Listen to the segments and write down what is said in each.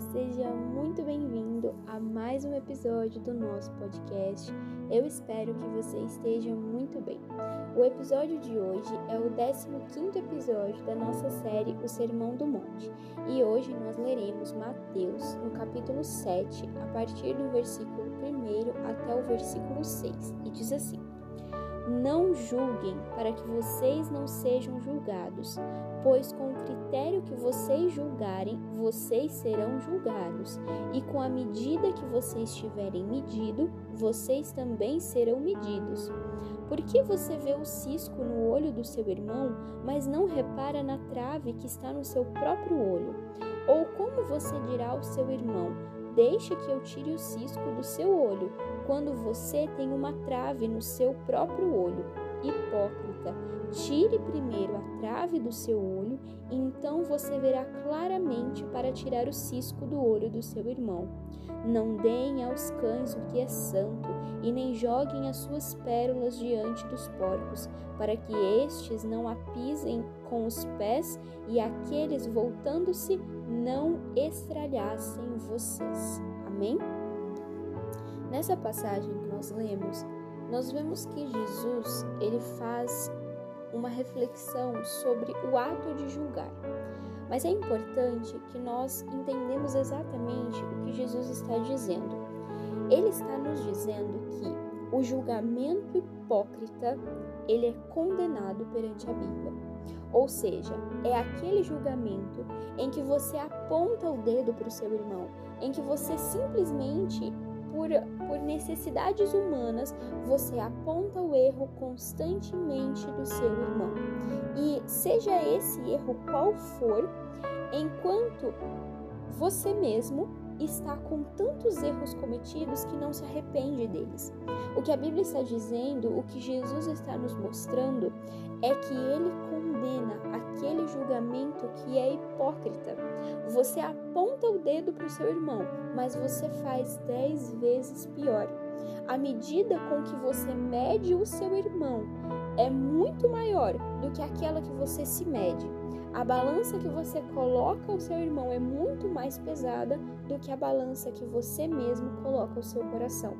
seja muito bem-vindo a mais um episódio do nosso podcast. Eu espero que você esteja muito bem. O episódio de hoje é o 15 episódio da nossa série O Sermão do Monte, e hoje nós leremos Mateus no capítulo 7, a partir do versículo 1 até o versículo 6, e diz assim: não julguem para que vocês não sejam julgados, pois com o critério que vocês julgarem, vocês serão julgados, e com a medida que vocês tiverem medido, vocês também serão medidos. Por que você vê o cisco no olho do seu irmão, mas não repara na trave que está no seu próprio olho? Ou como você dirá ao seu irmão: Deixe que eu tire o cisco do seu olho, quando você tem uma trave no seu próprio olho. Hipócrita, tire primeiro a trave do seu olho, e então você verá claramente para tirar o cisco do olho do seu irmão. Não deem aos cães o que é santo, e nem joguem as suas pérolas diante dos porcos, para que estes não a pisem com os pés e aqueles voltando-se não estralhassem vocês. Amém? Nessa passagem que nós lemos, nós vemos que Jesus ele faz uma reflexão sobre o ato de julgar. Mas é importante que nós entendamos exatamente o que Jesus está dizendo. Ele está nos dizendo que o julgamento hipócrita ele é condenado perante a Bíblia. Ou seja, é aquele julgamento em que você aponta o dedo para o seu irmão, em que você simplesmente por, por necessidades humanas, você aponta o erro constantemente do seu irmão. E seja esse erro qual for, enquanto você mesmo está com tantos erros cometidos que não se arrepende deles. O que a Bíblia está dizendo, o que Jesus está nos mostrando, é que ele condena aquele julgamento que é hipócrita. Você aponta o dedo para o seu irmão, mas você faz dez vezes pior. A medida com que você mede o seu irmão é muito maior do que aquela que você se mede. A balança que você coloca ao seu irmão é muito mais pesada do que a balança que você mesmo coloca ao seu coração.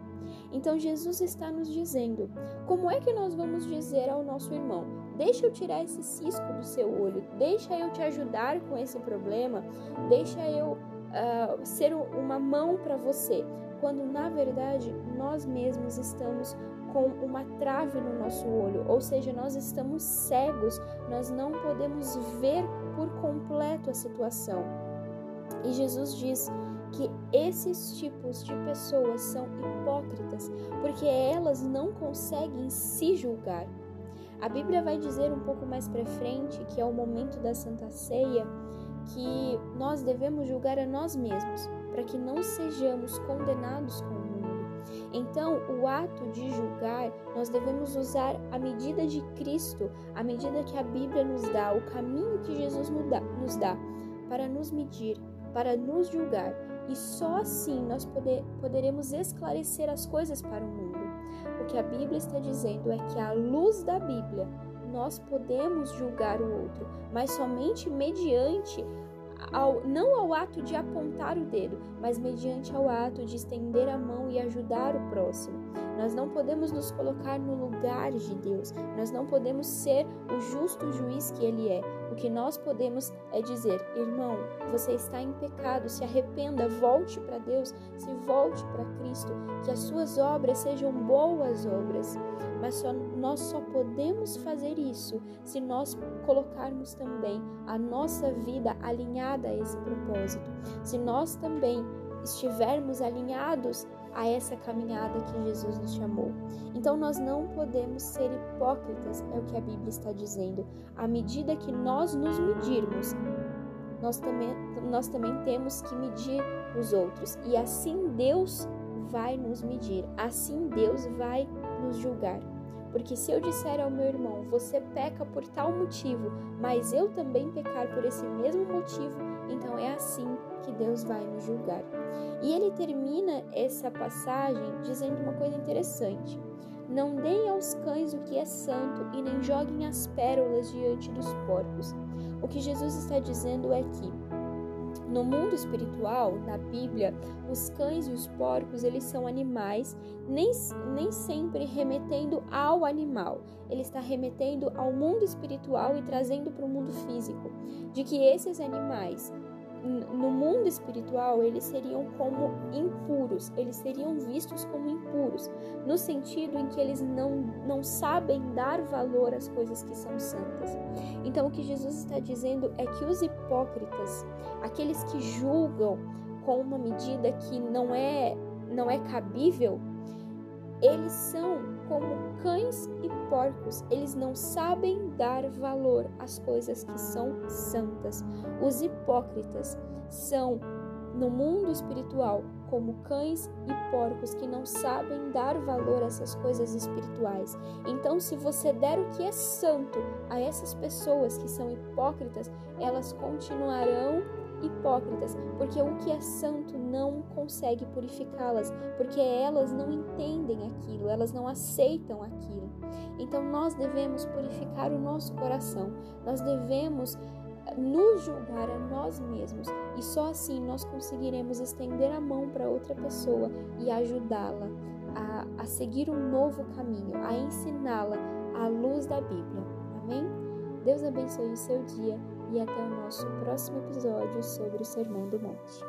Então Jesus está nos dizendo: como é que nós vamos dizer ao nosso irmão: deixa eu tirar esse cisco do seu olho, deixa eu te ajudar com esse problema, deixa eu uh, ser uma mão para você, quando na verdade nós mesmos estamos com uma trave no nosso olho, ou seja, nós estamos cegos, nós não podemos ver por completo a situação. E Jesus diz que esses tipos de pessoas são hipócritas, porque elas não conseguem se julgar. A Bíblia vai dizer um pouco mais para frente, que é o momento da Santa Ceia, que nós devemos julgar a nós mesmos, para que não sejamos condenados com então, o ato de julgar, nós devemos usar a medida de Cristo, a medida que a Bíblia nos dá, o caminho que Jesus nos dá, para nos medir, para nos julgar. E só assim nós poder, poderemos esclarecer as coisas para o mundo. O que a Bíblia está dizendo é que, à luz da Bíblia, nós podemos julgar o outro, mas somente mediante ao, não ao ato de apontar o dedo, mas mediante ao ato de estender a mão e ajudar o próximo. Nós não podemos nos colocar no lugar de Deus, nós não podemos ser o justo juiz que Ele é. O que nós podemos é dizer: irmão, você está em pecado, se arrependa, volte para Deus, se volte para Cristo, que as suas obras sejam boas obras. Mas só, nós só podemos fazer isso se nós colocarmos também a nossa vida alinhada a esse propósito, se nós também estivermos alinhados a essa caminhada que Jesus nos chamou. Então nós não podemos ser hipócritas, é o que a Bíblia está dizendo. À medida que nós nos medirmos, nós também, nós também temos que medir os outros. E assim Deus vai nos medir, assim Deus vai nos julgar. Porque se eu disser ao meu irmão, você peca por tal motivo, mas eu também pecar por esse mesmo motivo, então é assim que Deus vai nos julgar. E ele termina essa passagem dizendo uma coisa interessante. Não deem aos cães o que é santo e nem joguem as pérolas diante dos porcos. O que Jesus está dizendo é que No mundo espiritual, na Bíblia, os cães e os porcos, eles são animais, nem, nem sempre remetendo ao animal. Ele está remetendo ao mundo espiritual e trazendo para o mundo físico, de que esses animais no mundo espiritual eles seriam como impuros, eles seriam vistos como impuros, no sentido em que eles não, não sabem dar valor às coisas que são santas. Então o que Jesus está dizendo é que os hipócritas, aqueles que julgam com uma medida que não é não é cabível, eles são como cães e porcos, eles não sabem dar valor às coisas que são santas. Os hipócritas são, no mundo espiritual, como cães e porcos que não sabem dar valor a essas coisas espirituais. Então, se você der o que é santo a essas pessoas que são hipócritas, elas continuarão hipócritas, porque o que é santo não consegue purificá-las, porque elas não entendem aquilo, elas não aceitam aquilo. Então nós devemos purificar o nosso coração, nós devemos eh, nos julgar a nós mesmos e só assim nós conseguiremos estender a mão para outra pessoa e ajudá-la a, a seguir um novo caminho, a ensiná-la à luz da Bíblia. Amém? Deus abençoe o seu dia e até o nosso próximo episódio sobre o Sermão do Monte.